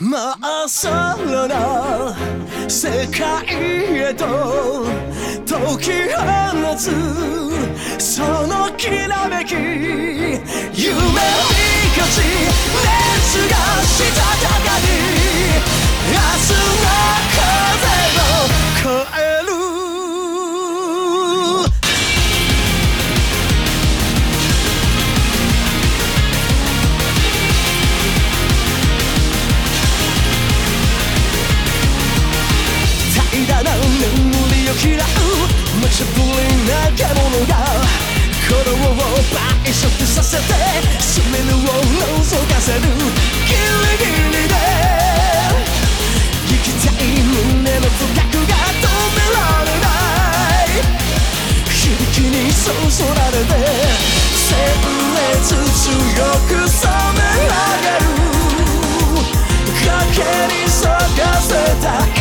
まっさらな世界へと解き放つそのきらめき夢に勝ち熱がしたいう無茶ぶりな獣が鼓動を倍速させてスリルを覗かせる。ギリギリで行きたい。胸の深くが止められない。響きにそそられて鮮烈強く染め上げる賭けに咲かせた命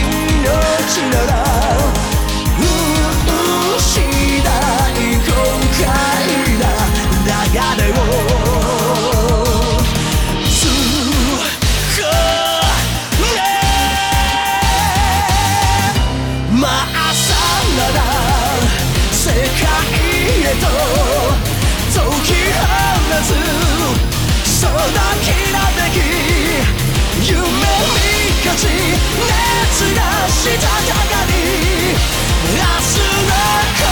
そのきらめき夢に勝ち熱がしたたかに明日の風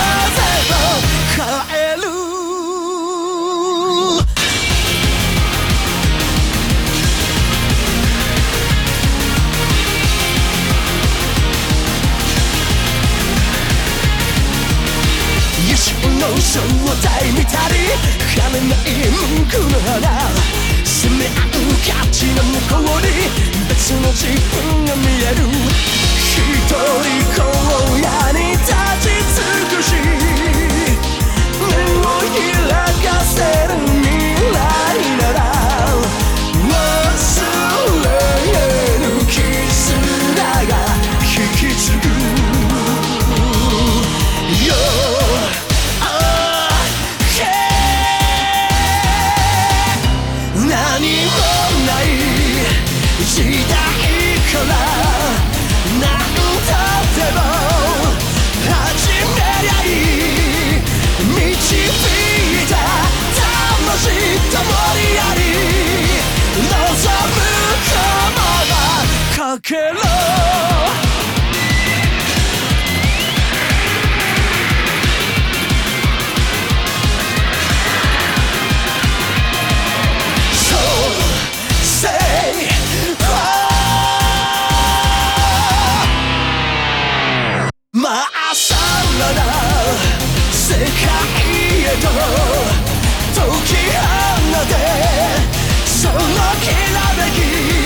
を変える野心の正体見たり枯れない文句の花攻め合う価値の向こうにこのまかけろ解き放てそのきらめき。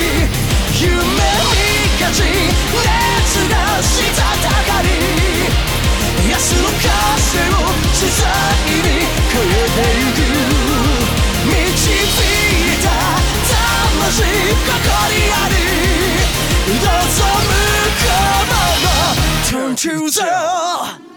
り